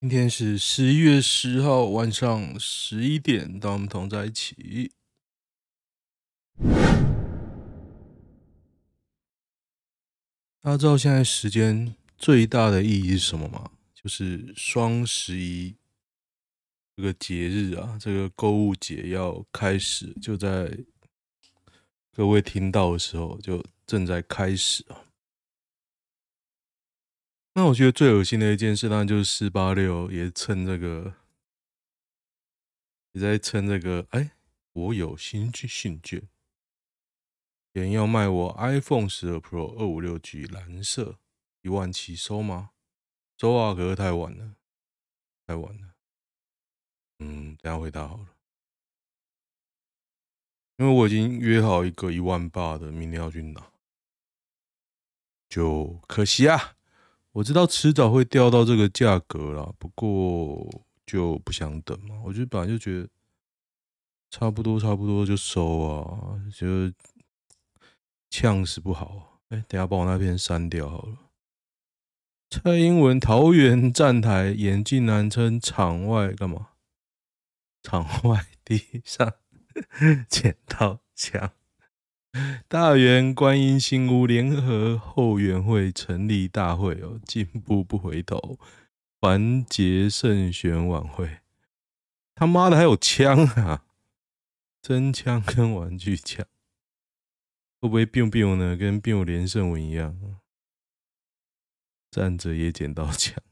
今天是十一月十号晚上十一点，当我们同在一起。大家知道现在时间最大的意义是什么吗？就是双十一这个节日啊，这个购物节要开始，就在各位听到的时候，就正在开始啊。那我觉得最恶心的一件事，当然就是四八六也趁这个，也在趁这个，哎，我有新信信券，有人要卖我 iPhone 十二 Pro 二五六 G 蓝色一万七收吗？收啊，可是太晚了，太晚了。嗯，等下回答好了，因为我已经约好一个一万八的，明天要去拿，就可惜啊。我知道迟早会掉到这个价格啦，不过就不想等嘛。我觉得本来就觉得差不多，差不多就收啊，就呛死不好。哎，等下把我那篇删掉好了。蔡英文桃园站台眼镜男称场外干嘛？场外地上 捡到枪。大园观音新屋联合后援会成立大会哦，进步不回头，团结胜选晚会。他妈的还有枪啊！真枪跟玩具枪，会不会 biu biu 呢？跟 biu 连胜文一样，站着也捡到枪。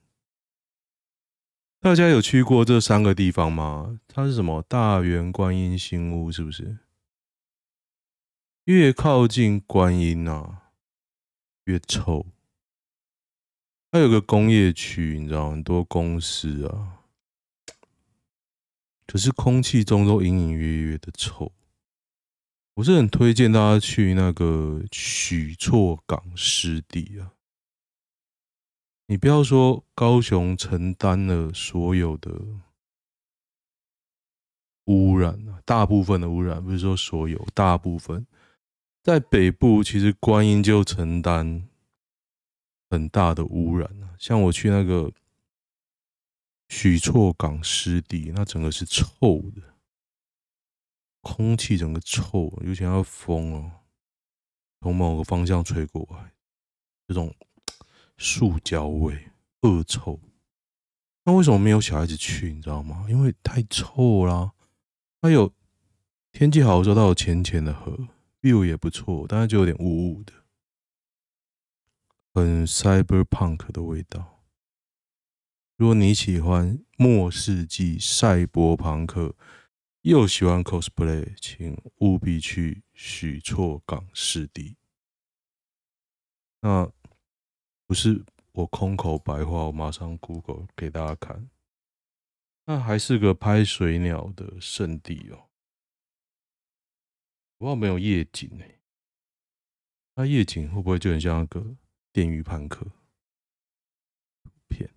大家有去过这三个地方吗？它是什么？大园观音新屋是不是？越靠近观音啊，越臭。它有个工业区，你知道，很多公司啊，可是空气中都隐隐约约的臭。我是很推荐大家去那个许厝港湿地啊。你不要说高雄承担了所有的污染啊，大部分的污染，不是说所有，大部分。在北部，其实观音就承担很大的污染啊。像我去那个许厝港湿地，那整个是臭的，空气整个臭，尤其那风哦，从某个方向吹过来，这种塑胶味、恶臭。那为什么没有小孩子去？你知道吗？因为太臭啦。还有天气好的时候，它有浅浅的河。View 也不错，但是就有点雾雾的，很 cyberpunk 的味道。如果你喜欢末世纪赛博朋克，又喜欢 cosplay，请务必去许厝港湿地。那不是我空口白话，我马上 Google 给大家看。那还是个拍水鸟的圣地哦。我不知道没有夜景哎，那夜景会不会就很像那个电驭叛客片？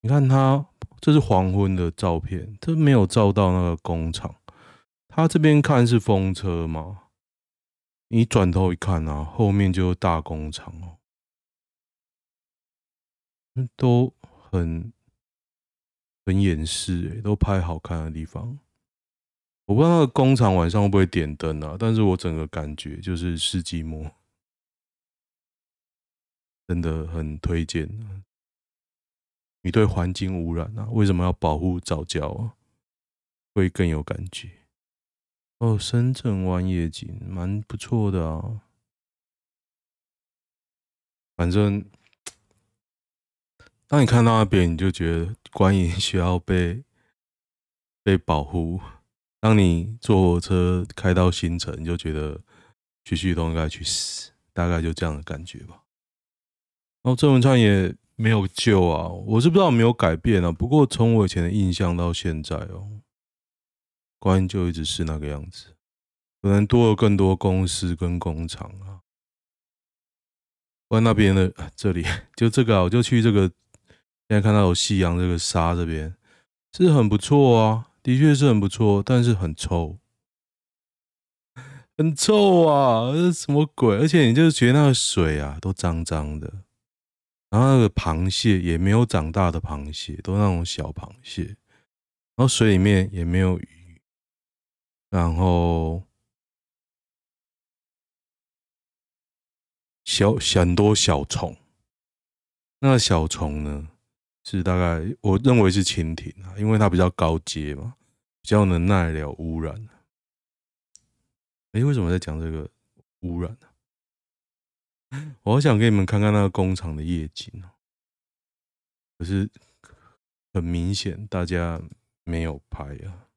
你看它，这是黄昏的照片，这没有照到那个工厂。它这边看是风车嘛？你转头一看啊，后面就是大工厂哦，都很很掩饰哎，都拍好看的地方。我不知道那个工厂晚上会不会点灯啊？但是我整个感觉就是世纪末，真的很推荐。你对环境污染啊？为什么要保护早教啊？会更有感觉。哦，深圳湾夜景蛮不错的啊。反正当你看到那边，你就觉得观音需要被被保护。当你坐火车开到新城，你就觉得徐旭东应该去死，大概就这样的感觉吧。然后郑文灿也没有救啊，我是不知道有没有改变啊。不过从我以前的印象到现在哦，观音就一直是那个样子，可能多了更多公司跟工厂啊。关那边的这里就这个啊，我就去这个，现在看到有夕阳这个沙这边是很不错啊。的确是很不错，但是很臭，很臭啊！这什么鬼？而且你就觉得那个水啊，都脏脏的，然后那个螃蟹也没有长大的螃蟹，都那种小螃蟹，然后水里面也没有鱼，然后小很多小虫，那个小虫呢是大概我认为是蜻蜓啊，因为它比较高阶嘛，比较能耐了污染。哎，为什么在讲这个污染呢？我好想给你们看看那个工厂的夜景哦，可是很明显大家没有拍啊，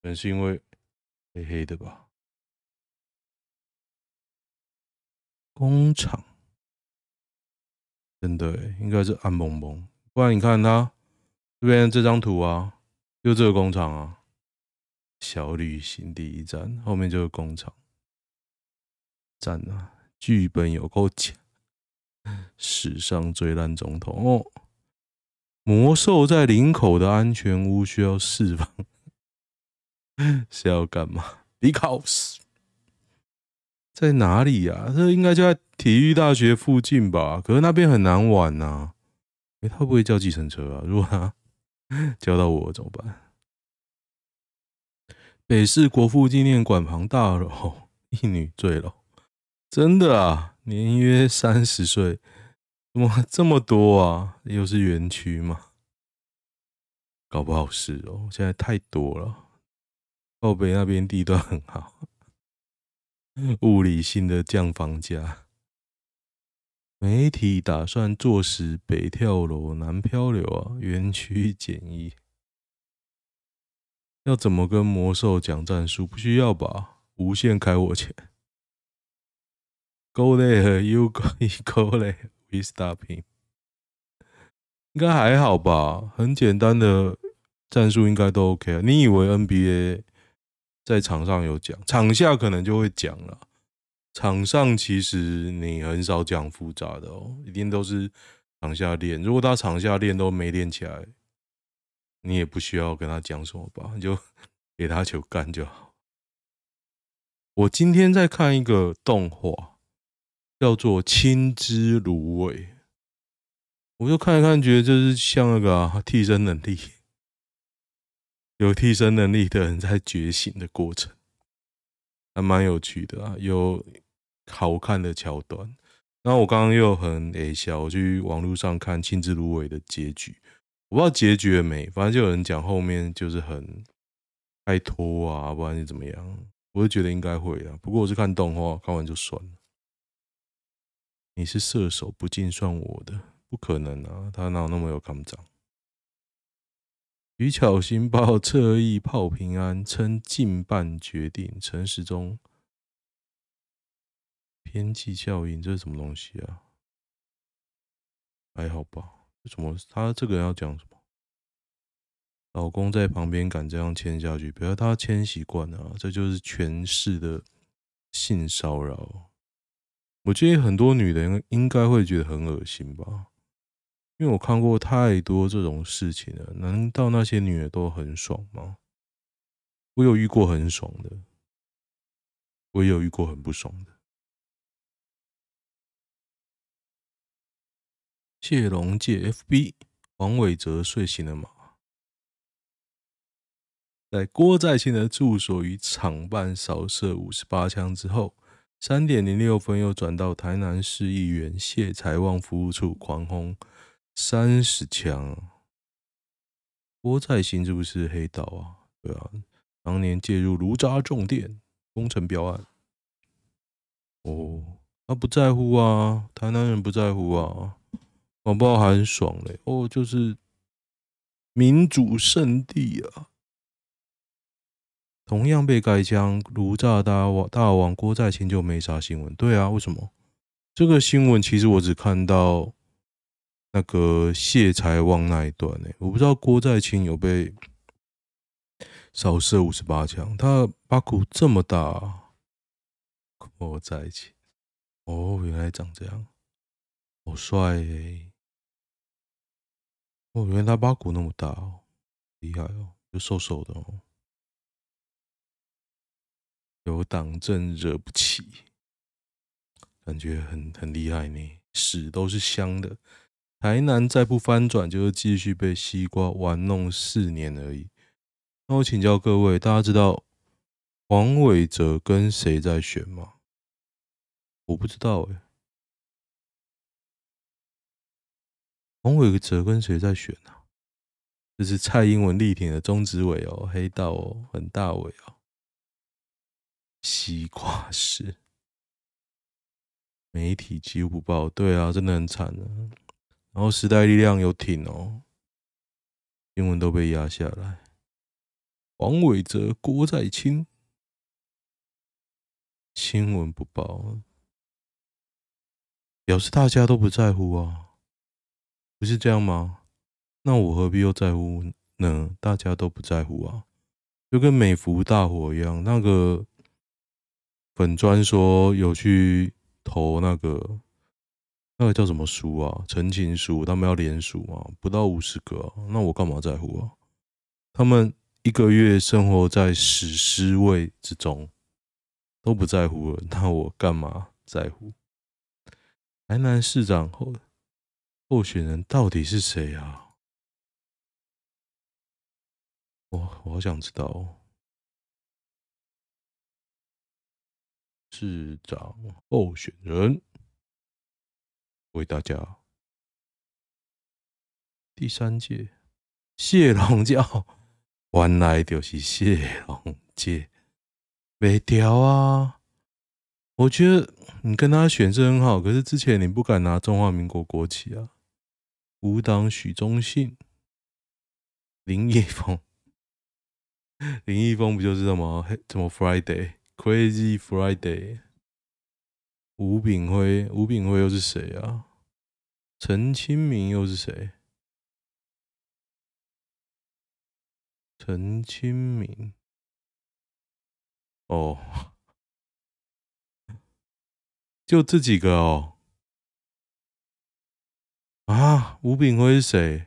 可能是因为黑黑的吧。工厂真的应该是暗蒙蒙，不然你看它这边这张图啊，就这个工厂啊，小旅行第一站，后面就是工厂。赞啊！剧本有够强，史上最烂总统哦！魔兽在林口的安全屋需要释放，是要干嘛？Because 在哪里呀、啊？这应该就在体育大学附近吧？可是那边很难玩呐、啊。哎、他不会叫计程车啊？如果他 叫到我怎么办？北市国父纪念馆旁大楼，一女坠楼。真的啊，年约三十岁，怎么这么多啊？又是园区吗？搞不好是哦，现在太多了。后北那边地段很好，物理性的降房价。媒体打算坐实北跳楼、南漂流啊，园区简易。要怎么跟魔兽讲战术？不需要吧？无限开我钱。Go there, you go, go there. We stop him. 应该还好吧，很简单的战术应该都 OK 啊。你以为 NBA 在场上有讲，场下可能就会讲了。场上其实你很少讲复杂的哦，一定都是场下练。如果他场下练都没练起来，你也不需要跟他讲什么吧，你就 给他球干就好。我今天在看一个动画。叫做青之芦苇，我就看一看，觉得就是像那个、替身能力，有替身能力的人在觉醒的过程，还蛮有趣的啊，有好看的桥段。然后我刚刚又很诶笑，我去网络上看青之芦苇的结局，我不知道结局了没，反正就有人讲后面就是很爱拖啊，不然是怎么样，我就觉得应该会啊。不过我是看动画，看完就算了。你是射手，不进算我的，不可能啊！他哪有那么有抗长？于巧新报侧翼炮平安，称近半决定。陈时中边际效应，这是什么东西啊？还好吧？什么？他这个人要讲什么？老公在旁边敢这样签下去，不要他签习惯了啊，这就是权势的性骚扰。我建议很多女人应该会觉得很恶心吧，因为我看过太多这种事情了。难道那些女的都很爽吗？我有遇过很爽的，我也有遇过很不爽的。谢龙介 FB，黄伟哲睡醒了吗？在郭在清的住所与厂办扫射五十八枪之后。三点零六分，又转到台南市议员谢财旺服务处狂轰三十枪。郭在清是不是黑道啊？对啊，当年介入卢渣重电工程标案。哦，他不在乎啊，台南人不在乎啊，搞不好还很爽嘞。哦，就是民主圣地啊。同样被开枪，卢炸大王大王郭在清就没啥新闻。对啊，为什么？这个新闻其实我只看到那个谢财旺那一段呢、我不知道郭在清有被扫射五十八枪，他把骨这么大、啊，郭在清哦，原来长这样，好帅诶、哦，原来他把骨那么大哦，厉害哦，就瘦瘦的哦。有党政惹不起。感觉很很厉害呢，屎都是香的。台南再不翻转，就是继续被西瓜玩弄四年而已。那我请教各位，大家知道黄伟哲跟谁在选吗？我不知道哎、欸。黄伟哲跟谁在选啊？这是蔡英文力挺的中执委哦，黑道哦，很大尾哦。西瓜是媒体几乎不报，对啊，真的很惨啊。然后时代力量有挺哦，新闻都被压下来。黄伟哲、郭在清，新闻不报，表示大家都不在乎啊，不是这样吗？那我何必又在乎呢？大家都不在乎啊，就跟美福大火一样，那个粉专说有去投那个。那个叫什么书啊？陈情书，他们要连署啊，不到五十个啊，那我干嘛在乎啊？他们一个月生活在屎尸位之中，都不在乎了，那我干嘛在乎？台南市长候候选人到底是谁啊？我我好想知道哦，市长候选人。为大家，第三届谢龙教，原来就是谢龙界，没调啊！我觉得你跟他选是很好，可是之前你不敢拿中华民国国旗啊。无党许忠信、林义峰，林义峰不就是什么什么 Friday Crazy Friday？吴炳辉，吴炳辉又是谁啊？陈清明又是谁？陈清明，哦，就这几个哦。啊，吴炳辉是谁？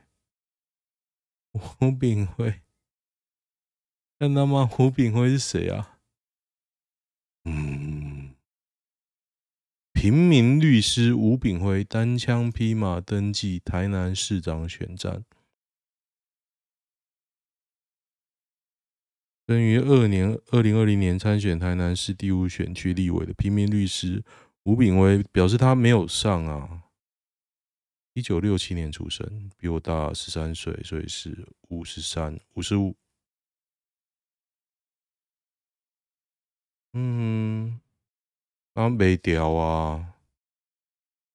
吴炳辉，看到吗？吴炳辉是谁啊？嗯。平民律师吴炳辉单枪匹马登记台南市长选战，生于二年二零二零年参选台南市第五选区立委的平民律师吴炳辉表示，他没有上啊。一九六七年出生，比我大十三岁，所以是五十三、五十五。嗯。啊，没屌啊！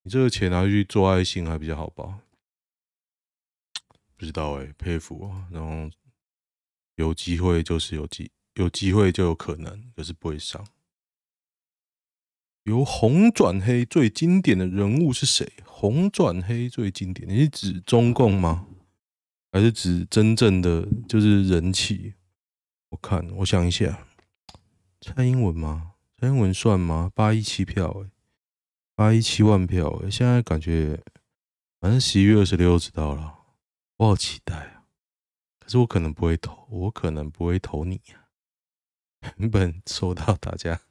你这个钱拿去做爱心还比较好吧？不知道哎、佩服啊！然后有机会就是有机，有机会就有可能，可是不会上。由红转黑最经典的人物是谁？红转黑最经典，你是指中共吗？还是指真正的就是人气？我看，我想一下，蔡英文吗？英文算吗？八一七票哎、八一七万票哎、现在感觉反正十一月二十六知道了，我好期待啊！可是我可能不会投，我可能不会投你啊。原本收到大家，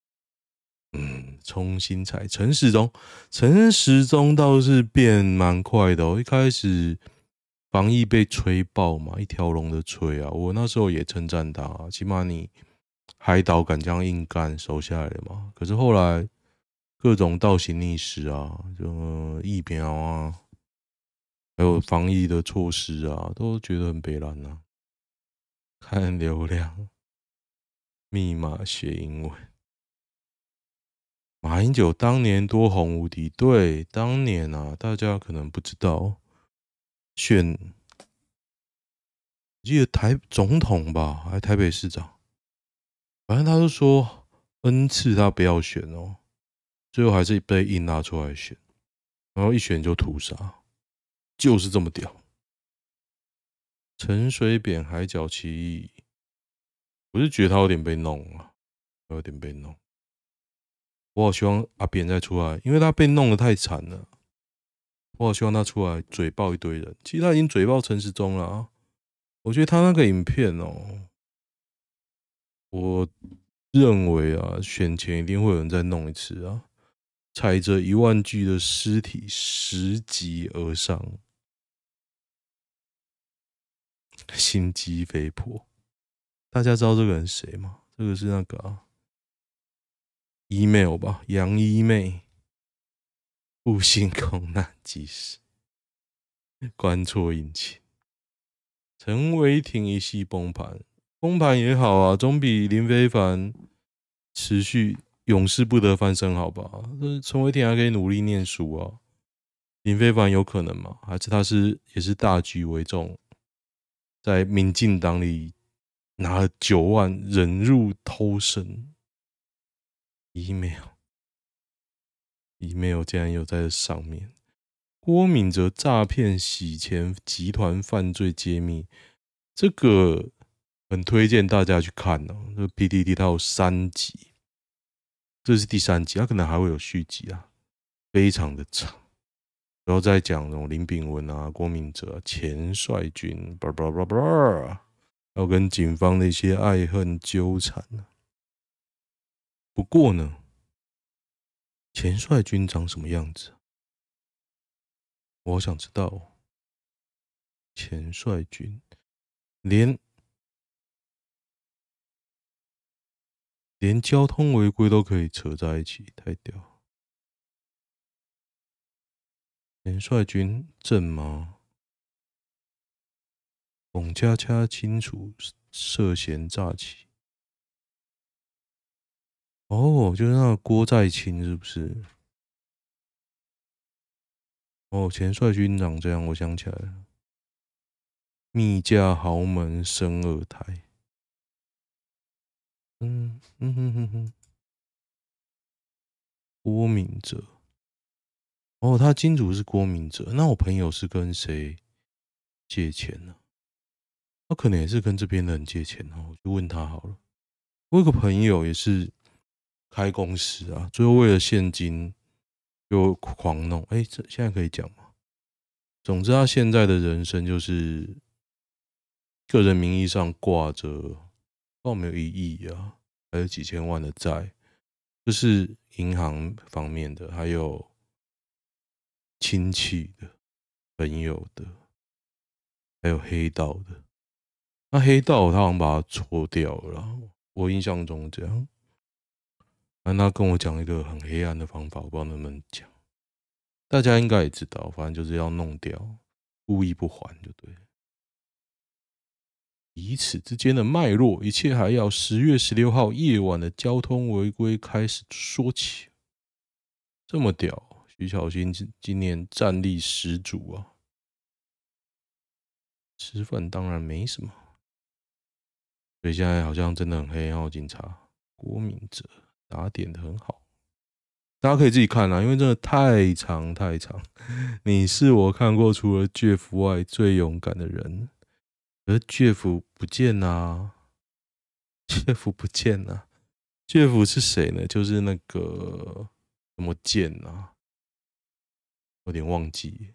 嗯，重新踩陈时中，陈时中倒是变蛮快的哦。一开始防疫被吹爆嘛，一条龙的吹啊，我那时候也称赞他，起码你。海岛敢这样硬干收下来的嘛？可是后来各种倒行逆施啊，就疫苗啊，还有防疫的措施啊，都觉得很北烂呐。看流量，密码学英文。马英九当年多红无敌，对，当年啊，大家可能不知道，选记得台总统吧，还台北市长。反正他就说 N 次他不要选哦，最后还是被硬拉出来选，然后一选就屠杀，就是这么屌。陈水扁海角七亿，我是觉得他有点被弄啊，有点被弄。我好希望阿扁再出来，因为他被弄得太惨了。我好希望他出来嘴爆一堆人，其实他已经嘴爆陈时中了啊。我觉得他那个影片哦。我认为啊，选前一定会有人再弄一次啊。踩着一万具的尸体拾级而上，心机肥婆。大家知道这个人谁吗？这个是那个、啊、email 吧，杨一妹，不幸空难技师，关错引擎，陈伟霆一系崩盘，崩盘也好啊，总比林非凡持续永世不得翻身好吧？陈伟霆还可以努力念书啊，林非凡有可能吗？还是他是也是大局为重，在民进党里拿了九万忍辱偷生？email。email 竟然有在上面，郭敏哲诈骗洗钱集团犯罪揭秘，这个很推荐大家去看哦。这个 PTT 它有三集，这是第三集，它可能还会有续集啊，非常的长。然后再讲那种林炳文啊、郭敏哲、钱帅军，叭叭叭叭，要跟警方的一些爱恨纠缠。不过呢。钱帅军长什么样子？我好想知道。钱帅军连连交通违规都可以扯在一起，太屌！前帅军正吗？龚家掐清楚涉嫌诈欺。哦，就是那个郭在清，是不是？哦，前帅军长这样，我想起来了。密嫁豪门生二胎。嗯嗯哼哼哼。郭明哲。哦，他金主是郭明哲，那我朋友是跟谁借钱呢？他可能也是跟这边的人借钱哦，我就问他好了。我有个朋友也是。开公司啊，最后为了现金就狂弄，哎，这现在可以讲吗？总之，他现在的人生就是个人名义上挂着，报没有一亿啊，还有几千万的债，就是银行方面的，还有亲戚的、朋友的，还有黑道的。那黑道他好像把它搓掉了，我印象中这样。那他跟我讲一个很黑暗的方法，我不知道能不能讲。大家应该也知道，反正就是要弄掉，故意不还就对了。以此之间的脉络，一切还要十月十六号夜晚的交通违规开始说起。这么屌，徐小新今今年战力十足啊！吃饭当然没什么，所以现在好像真的很黑哦，警察郭敏哲。打点的很好，大家可以自己看啊，因为真的太长太长。你是我看过除了 Jeff 外最勇敢的人，而 Jeff 不见啊，Jeff 不见啊，Jeff 是谁呢？就是那个什么剑啊，有点忘记，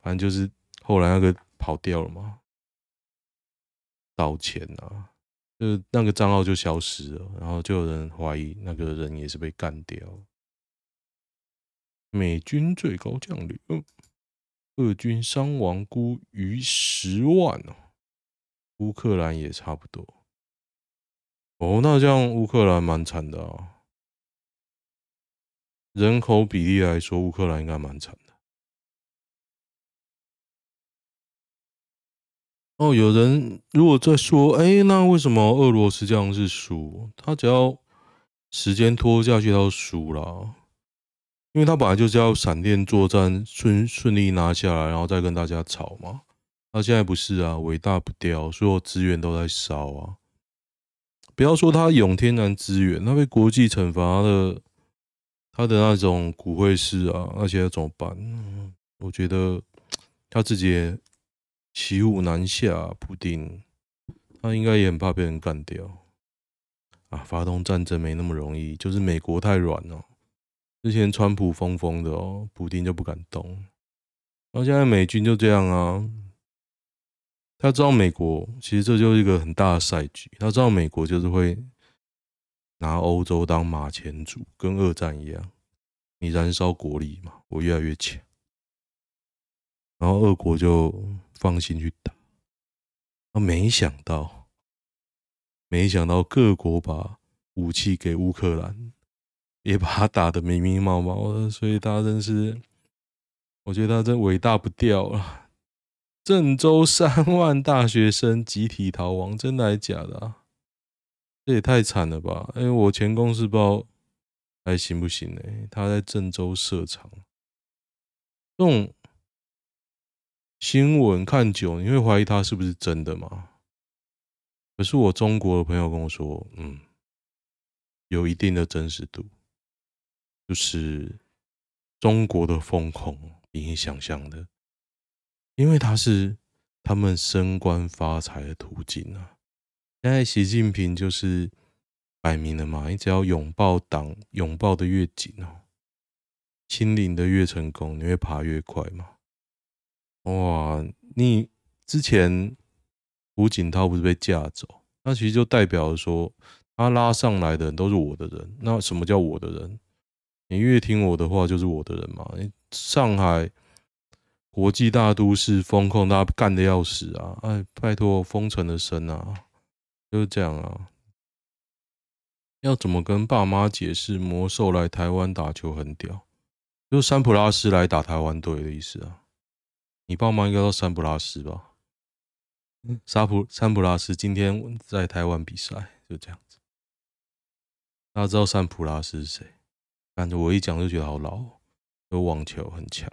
反正就是后来那个跑掉了嘛，道歉啊。就是那个账号就消失了，然后就有人怀疑那个人也是被干掉。美军最高将领，俄军伤亡估逾十万哦，乌克兰也差不多。哦，那这样乌克兰蛮惨的啊，人口比例来说，乌克兰应该蛮惨的。哦，有人如果在说，哎、那为什么俄罗斯这样是输？他只要时间拖下去，他就输了，因为他本来就是要闪电作战，顺顺利拿下来，然后再跟大家吵嘛。他现在不是啊，尾大不掉，所有资源都在烧啊。不要说他有天然资源，他被国际惩罚的，他的那种骨灰师啊，那些要怎么办？我觉得 他自己也。骑虎难下，普丁他应该也很怕被人干掉啊！发动战争没那么容易，就是美国太软了。之前川普疯疯的哦，普丁就不敢动。然后现在美军就这样啊，他知道美国其实这就是一个很大的赛局，他知道美国就是会拿欧洲当马前卒，跟二战一样。你燃烧国力嘛，我越来越强，然后俄国就放心去打。啊，没想到，没想到各国把武器给乌克兰，也把他打得密密麻麻的，所以他真是，我觉得他真伟大不掉了。郑州三万大学生集体逃亡，真的还是假的啊？这也太惨了吧！哎，我前公司不知道还行不行呢？他在郑州设厂，这种新闻看久，你会怀疑他是不是真的吗？可是我中国的朋友跟我说，嗯，有一定的真实度，就是中国的风控比你想象的。因为它是他们升官发财的途径啊！现在习近平就是摆明了嘛，你只要拥抱党，拥抱的越紧哦，亲临的越成功，你会爬越快嘛。哇，你之前胡锦涛不是被架走？那其实就代表说，他拉上来的人都是我的人。那什么叫我的人？你越听我的话，就是我的人嘛。上海。国际大都市封控，大家干的要死啊！哎，拜托，封城的神啊，就是这样啊。要怎么跟爸妈解释魔兽来台湾打球很屌？就是山普拉斯来打台湾队的意思啊。你爸妈应该叫山普拉斯吧？沙普山普拉斯今天在台湾比赛，就这样子。大家知道山普拉斯是谁？感觉我一讲就觉得好老，有网球很强。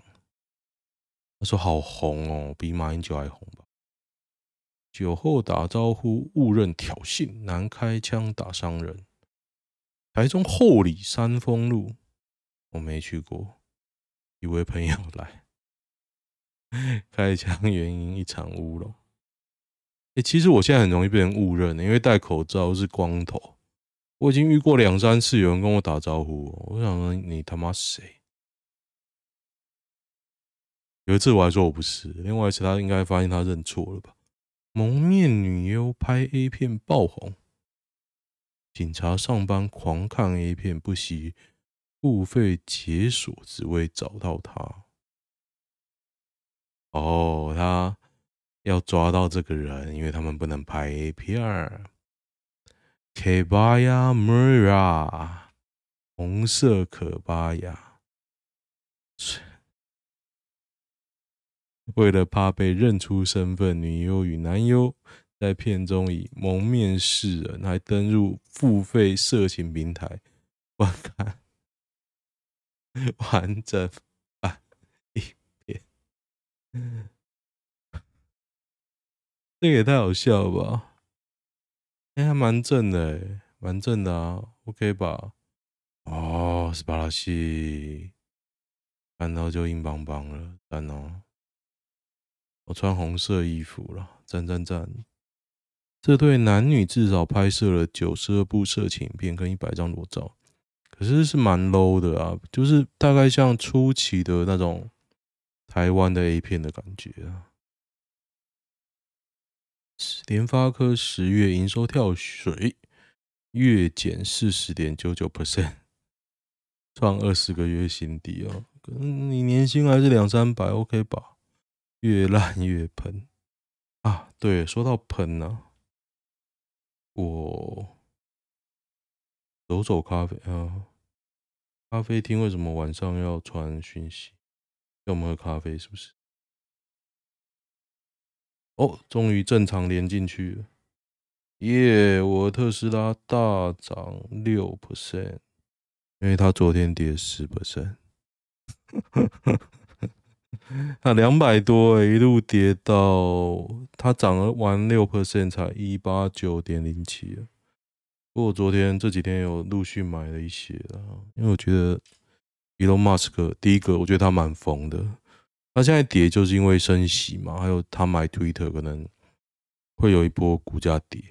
说：“好红哦，比马英九还红吧？”酒后打招呼误认挑衅，男开枪打伤人。台中后里山峰路，我没去过，一位朋友来，开枪原因一场乌龙。哎，其实我现在很容易被人误认，因为戴口罩是光头。我已经遇过两三次有人跟我打招呼，我想说你他妈谁？有一次我还说我不是，另外一次他应该发现他认错了吧？蒙面女优拍 A 片爆红，警察上班狂看 A 片，不惜付费解锁，只为找到他。哦，他要抓到这个人，因为他们不能拍 A 片。可巴亚梅亚，红色可巴亚。为了怕被认出身份，女优与男优在片中以蒙面示人，还登入付费色情平台 观看完整版影片。这也太好笑吧！哎、欸，还蛮正的、欸，蛮正的啊，OK 吧？哦，斯巴拉西，看到就硬邦邦了，赞哦！我穿红色衣服了，赞赞赞！这对男女至少拍摄了九十二部色情片跟一百张裸照，可是是蛮 low 的啊，就是大概像初期的那种台湾的 A 片的感觉啊。联发科十月营收跳水，月减四十点九九 percent，创二十个月新低哦。可能你年薪还是两三百，OK 吧？越烂越喷啊！对，说到喷呢、我走走咖啡啊，咖啡厅为什么晚上要传讯息？要我们喝咖啡是不是？哦，终于正常连进去了，耶！我特斯拉大涨六 percent，因为它昨天跌十 percent。它两百多，一路跌到它涨了完六 percent 才一八九点零七。不过我昨天这几天有陆续买了一些了，因为我觉得 Elon Musk 第一个，我觉得他蛮疯的。他现在跌就是因为升息嘛，还有他买 Twitter 可能会有一波股价跌。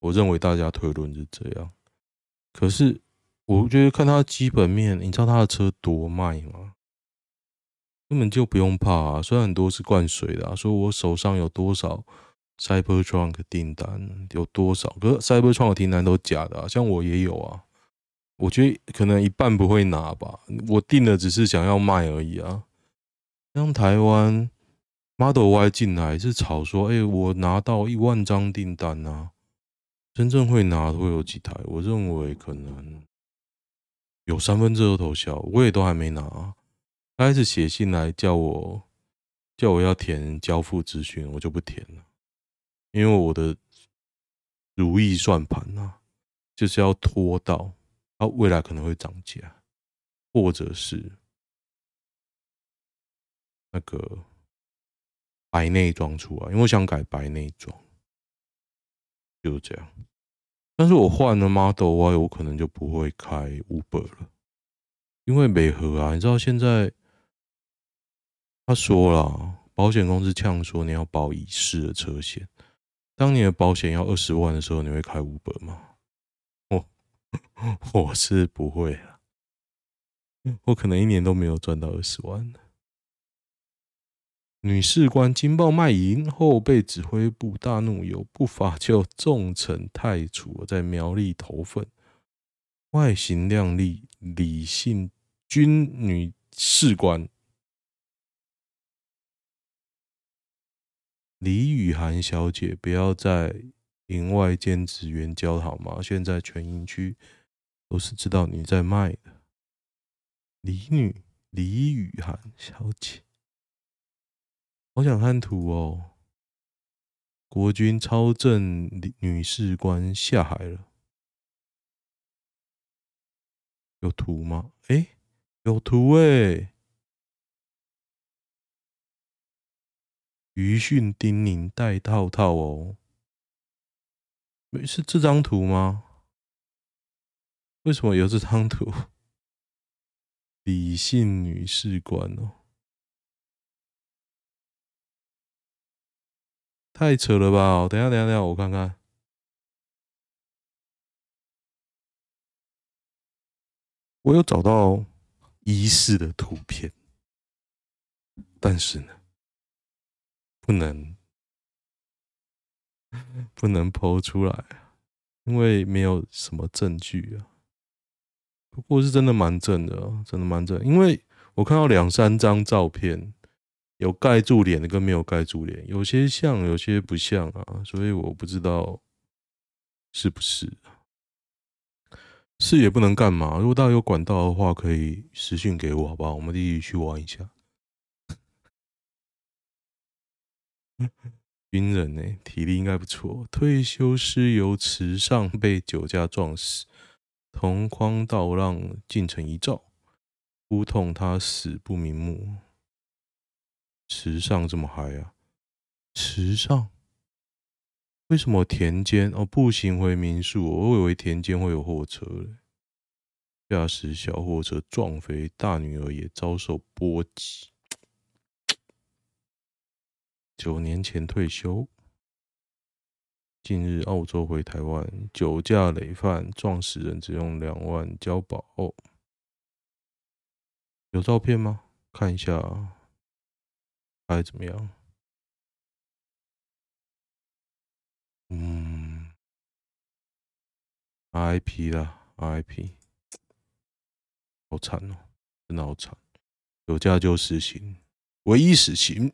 我认为大家推论是这样。可是我觉得看他基本面，你知道他的车多卖吗？根本就不用怕啊！虽然很多是灌水的啊，说我手上有多少 Cybertruck 订单，有多少，可是 Cybertruck 订单都假的啊，像我也有啊，我觉得可能一半不会拿吧。我订的只是想要卖而已啊。像台湾 Model Y 进来是炒说，哎、我拿到一万张订单啊，真正会拿的会有几台？我认为可能有三分之二头小，我也都还没拿。他开始写信来叫我，叫我要填交付资讯，我就不填了，因为我的如意算盘啊，就是要拖到。它未来可能会涨价，或者是那个白内装出来，因为我想改白内装，就是这样。但是我换了 Model Y，我可能就不会开 Uber 了，因为美和啊，你知道现在他说了，保险公司呛说你要保已逝的车险，当你的保险要二十万的时候，你会开 Uber 吗？我我是不会啊，我可能一年都没有赚到二十万。女士官惊爆卖淫后被指挥部大怒，有不法就重惩太处，在苗栗头份，外形靓丽、理性军女士官李雨涵小姐，不要在营外兼职援交好吗？现在全营区。都是知道你在卖的，李女李雨涵小姐，好想看图哦。国军超正女士官下海了，有图吗？哎、有图哎、余训叮咛戴套套哦，没是这张图吗？为什么有这张图？李姓女士官哦，太扯了吧！等下，等下，等下，我看看。我有找到疑似的图片，但是呢，不能不能剖出来，因为没有什么证据啊。不过是真的蛮正的，真的蛮正。因为我看到两三张照片，有盖住脸的跟没有盖住脸，有些像，有些不像啊，所以我不知道是不是。是也不能干嘛。如果大家有管道的话，可以私讯给我，好不好？我们一起去玩一下。军人呢、体力应该不错。退休师由池上被酒驾撞死。同框倒让进城一照，呼痛他死不瞑目。池上这么嗨啊！池上为什么田间哦步行回民宿？我以为田间会有货车嘞。驾驶小货车撞飞大女儿，也遭受波及。九年前退休。近日，澳洲回台湾，酒驾累犯撞死人，只用两万交保。有照片吗？看一下，还怎么样？嗯，IP 啦 IP，好惨哦，真的好惨，酒驾就死刑，唯一死刑。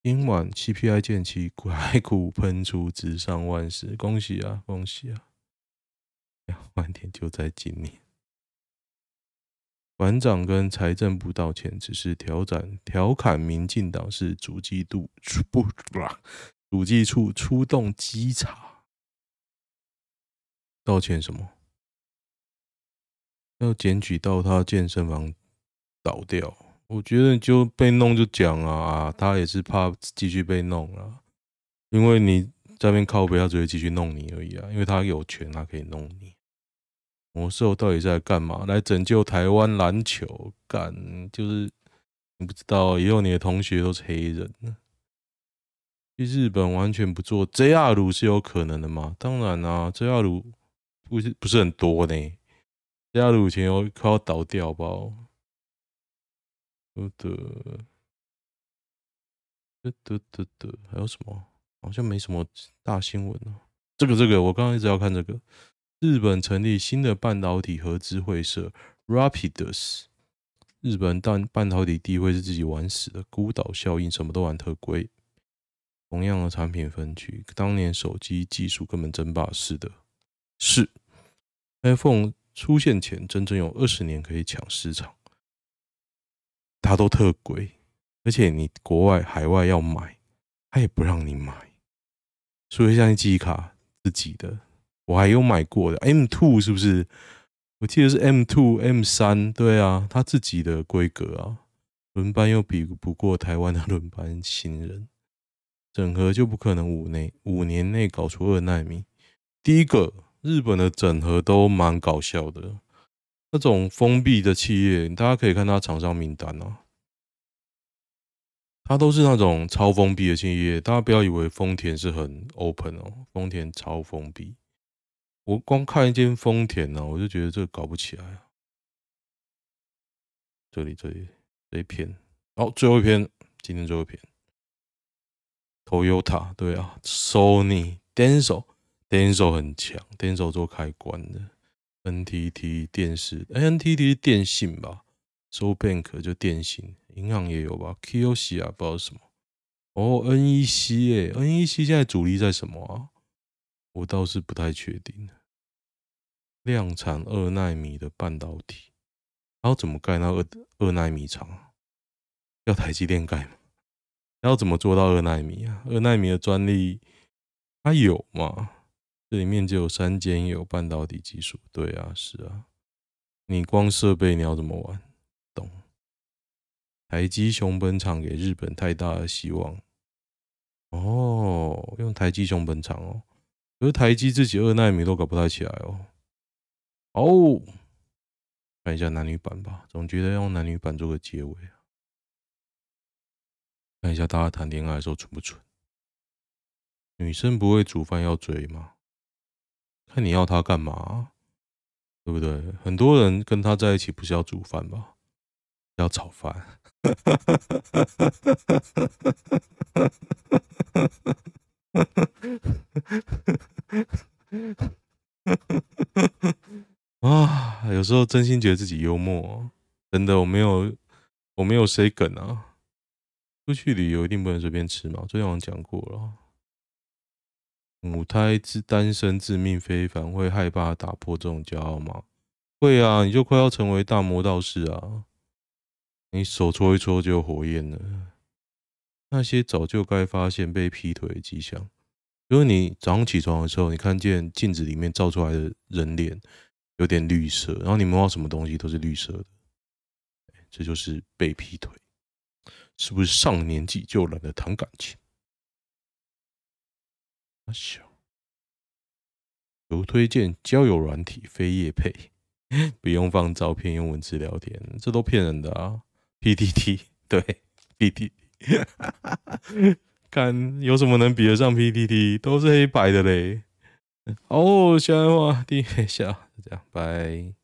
今晚 CPI 见起，台股喷出直上万十，恭喜啊，恭喜啊！两万点就在今年。馆长跟财政部道歉，只是调整调侃民进党是主计度不啦主计处出动稽查，道歉什么？要检举到他健身房倒掉。我觉得就被弄就讲啊，他也是怕继续被弄啊，因为你这边靠北，他只会继续弄你而已啊，因为他有权，他可以弄你。魔兽到底在干嘛？来拯救台湾篮球？干就是你不知道，以后你的同学都是黑人。去日本完全不做 JR 是有可能的吗？当然啊，JR 不是不是很多呢，JR 以前有快要倒掉，好不好？的，得得得得，还有什么？好像没什么大新闻呢。这个这个，我刚刚一直要看这个。日本成立新的半导体合资会社 Rapidus。日本半半导体地位是自己玩死的，孤岛效应，什么都玩特贵。同样的产品分区，当年手机技术根本争霸似的。是 iPhone 出现前，真正有二十年可以抢市场，它都特贵，而且你国外海外要买，它也不让你买。所以像记忆卡自己的，我还有买过的 M two 是不是？我记得是 M two、M3，对啊，他自己的规格啊，轮班又比不过台湾的轮班新人，整合就不可能五内五年内搞出二奈米。第一个，日本的整合都蛮搞笑的，那种封闭的企业，大家可以看它厂商名单啊，它都是那种超封闭的企业，大家不要以为丰田是很 open 哦，丰田超封闭。我光看一间丰田呢，我就觉得这搞不起来啊。这里这里这一篇，哦，最后一篇，今天最后一篇。Toyota 对啊，Sony、Denso、Denso 很强，Denso 做开关的。NTT 电视，NTT 电信吧，SoBank 就电信，银行也有吧，K O C 啊不知道什么。哦，NEC 哎，NEC 现在主力在什么啊？我倒是不太确定。量产二奈米的半导体，然后怎么盖那二二奈米厂啊？要台积电盖吗？要怎么做到二奈米啊？二奈米的专利它有吗？这里面就有三间有半导体技术。对啊，是啊。你光设备你要怎么玩？懂？台积熊本厂给日本太大的希望。哦，用台积熊本厂哦，可是台积自己二奈米都搞不太起来哦。哦，看一下男女版吧，总觉得用男女版做个结尾啊。看一下大家谈恋爱的时候蠢不蠢？女生不会煮饭要追吗？看你要他干嘛，对不对？很多人跟他在一起不是要煮饭吧？要炒饭。啊，有时候真心觉得自己幽默，真的，我没有，我没有谁梗啊。出去旅游一定不能随便吃嘛，昨天我讲过了。母胎之单身自命非凡，会害怕打破这种骄傲吗？会啊，你就快要成为大魔道士啊！你手搓一搓就有火焰了。那些早就该发现被劈腿的迹象，因为你早上起床的时候，你看见镜子里面照出来的人脸。有点绿色，然后你摸到什么东西都是绿色的，这就是被劈腿，是不是上年纪就懒得谈感情？阿小，有推荐交友软体非叶配，不用放照片，用文字聊天，这都骗人的啊！PDT 对，PDT，看 有什么能比得上 PDT？都是黑白的嘞。哦，喜欢的话，第一下。这样，拜。